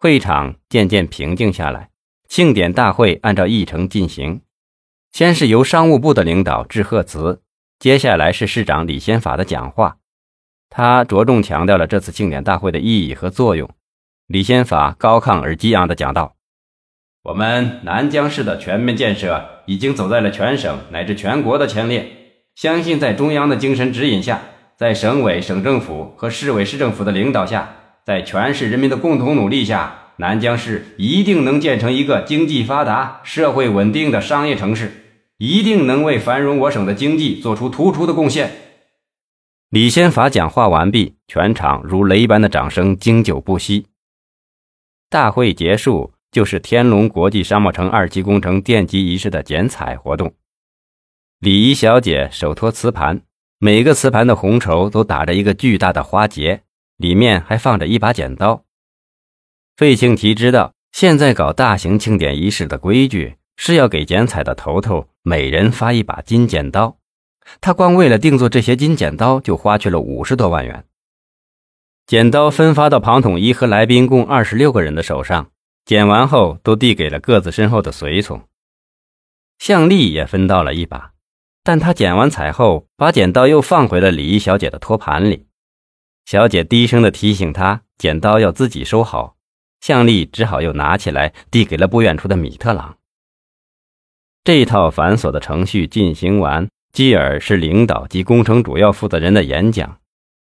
会场渐渐平静下来，庆典大会按照议程进行。先是由商务部的领导致贺词，接下来是市长李先法的讲话。他着重强调了这次庆典大会的意义和作用。李先法高亢而激昂地讲道：“我们南江市的全面建设已经走在了全省乃至全国的前列。相信在中央的精神指引下，在省委省政府和市委市政府的领导下，在全市人民的共同努力下，南江市一定能建成一个经济发达、社会稳定的商业城市，一定能为繁荣我省的经济做出突出的贡献。”李先法讲话完毕，全场如雷般的掌声经久不息。大会结束，就是天龙国际商贸城二期工程奠基仪式的剪彩活动。礼仪小姐手托瓷盘，每个瓷盘的红绸都打着一个巨大的花结，里面还放着一把剪刀。费庆奇知道，现在搞大型庆典仪式的规矩是要给剪彩的头头每人发一把金剪刀。他光为了定做这些金剪刀，就花去了五十多万元。剪刀分发到庞统一和来宾共二十六个人的手上，剪完后都递给了各自身后的随从。向丽也分到了一把，但他剪完彩后，把剪刀又放回了礼仪小姐的托盘里。小姐低声的提醒他，剪刀要自己收好。向丽只好又拿起来，递给了不远处的米特朗。这套繁琐的程序进行完。继而是领导及工程主要负责人的演讲。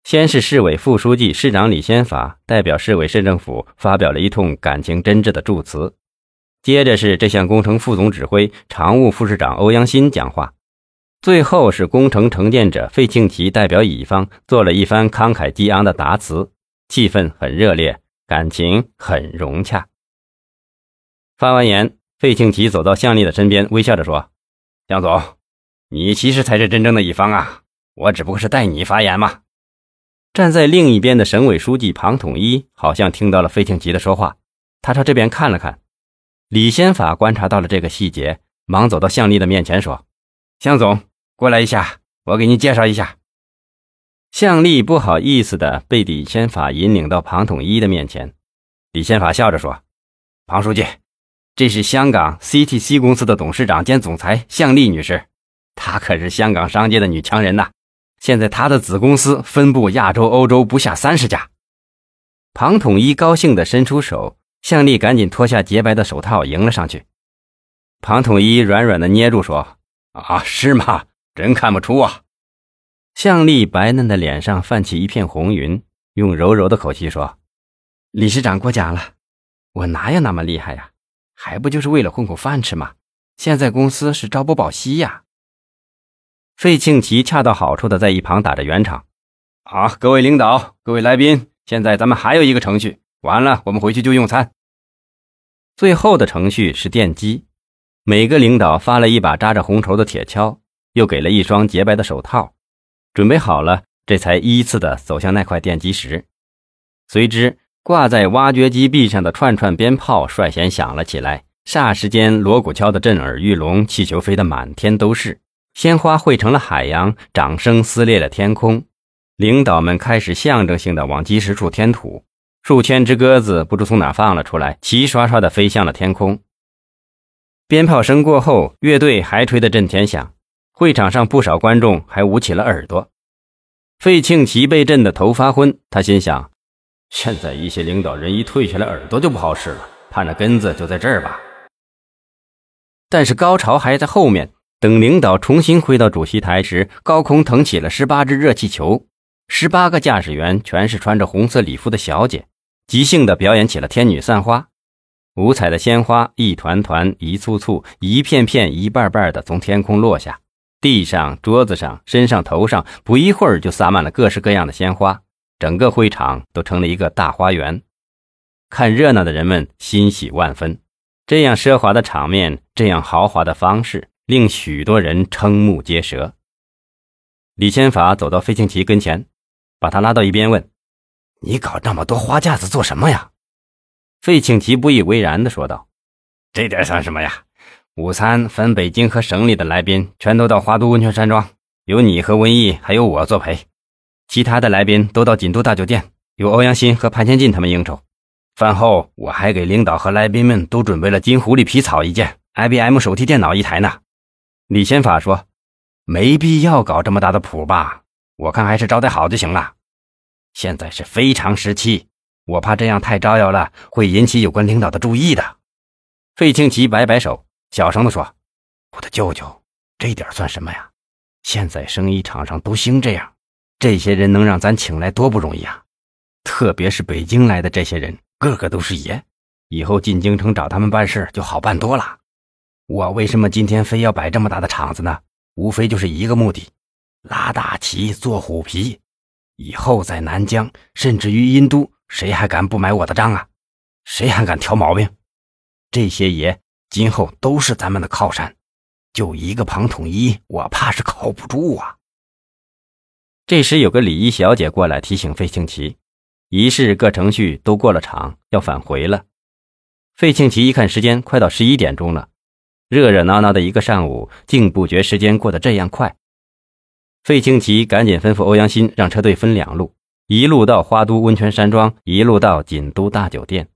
先是市委副书记、市长李先法代表市委市政府发表了一通感情真挚的祝词，接着是这项工程副总指挥、常务副市长欧阳新讲话，最后是工程承建者费庆奇代表乙方做了一番慷慨激昂的答词，气氛很热烈，感情很融洽。发完言，费庆奇走到向丽的身边，微笑着说：“向总。”你其实才是真正的乙方啊！我只不过是代你发言嘛。站在另一边的省委书记庞统一好像听到了费庆奇的说话，他朝这边看了看。李先法观察到了这个细节，忙走到向丽的面前说：“向总，过来一下，我给你介绍一下。”向丽不好意思的被李先法引领到庞统一的面前。李先法笑着说：“庞书记，这是香港 CTC 公司的董事长兼总裁向丽女士。”她可是香港商界的女强人呐！现在她的子公司分布亚洲、欧洲不下三十家。庞统一高兴地伸出手，向丽赶紧脱下洁白的手套迎了上去。庞统一软软地捏住说：“啊，是吗？真看不出啊。”向丽白嫩的脸上泛起一片红云，用柔柔的口气说：“理事长过奖了，我哪有那么厉害呀？还不就是为了混口饭吃吗？现在公司是朝不保夕呀。”费庆奇恰到好处的在一旁打着圆场，好，各位领导，各位来宾，现在咱们还有一个程序，完了我们回去就用餐。最后的程序是奠基，每个领导发了一把扎着红绸的铁锹，又给了一双洁白的手套，准备好了，这才依次的走向那块奠基石。随之，挂在挖掘机壁上的串串鞭炮率先响了起来，霎时间锣鼓敲得震耳欲聋，气球飞得满天都是。鲜花汇成了海洋，掌声撕裂了天空。领导们开始象征性的往基石处添土，数千只鸽子不知从哪放了出来，齐刷刷的飞向了天空。鞭炮声过后，乐队还吹得震天响，会场上不少观众还捂起了耳朵。费庆奇被震得头发昏，他心想：现在一些领导人一退下来，耳朵就不好使了，盼着根子就在这儿吧。但是高潮还在后面。等领导重新回到主席台时，高空腾起了十八只热气球，十八个驾驶员全是穿着红色礼服的小姐，即兴的表演起了天女散花。五彩的鲜花一团团、一簇簇、一片片、一瓣瓣的从天空落下，地上、桌子上、身上、头上，不一会儿就撒满了各式各样的鲜花，整个会场都成了一个大花园。看热闹的人们欣喜万分，这样奢华的场面，这样豪华的方式。令许多人瞠目结舌。李千法走到费庆奇跟前，把他拉到一边问：“你搞那么多花架子做什么呀？”费庆奇不以为然地说道：“这点算什么呀？午餐分北京和省里的来宾，全都到华都温泉山庄，有你和文艺，还有我作陪。其他的来宾都到锦都大酒店，由欧阳新和潘先进他们应酬。饭后我还给领导和来宾们都准备了金狐狸皮草一件，IBM 手提电脑一台呢。李先法说：“没必要搞这么大的谱吧？我看还是招待好就行了。现在是非常时期，我怕这样太招摇了，会引起有关领导的注意的。”费庆奇摆摆手，小声地说：“我的舅舅，这点算什么呀？现在生意场上都兴这样，这些人能让咱请来多不容易啊！特别是北京来的这些人。”个个都是爷，以后进京城找他们办事就好办多了。我为什么今天非要摆这么大的场子呢？无非就是一个目的：拉大旗，做虎皮。以后在南疆，甚至于殷都，谁还敢不买我的账啊？谁还敢挑毛病？这些爷今后都是咱们的靠山，就一个庞统一，我怕是靠不住啊。这时，有个礼仪小姐过来提醒费庆奇。仪式各程序都过了场，要返回了。费庆奇一看时间，快到十一点钟了。热热闹闹的一个上午，竟不觉时间过得这样快。费庆奇赶紧吩咐欧阳新让车队分两路，一路到花都温泉山庄，一路到锦都大酒店。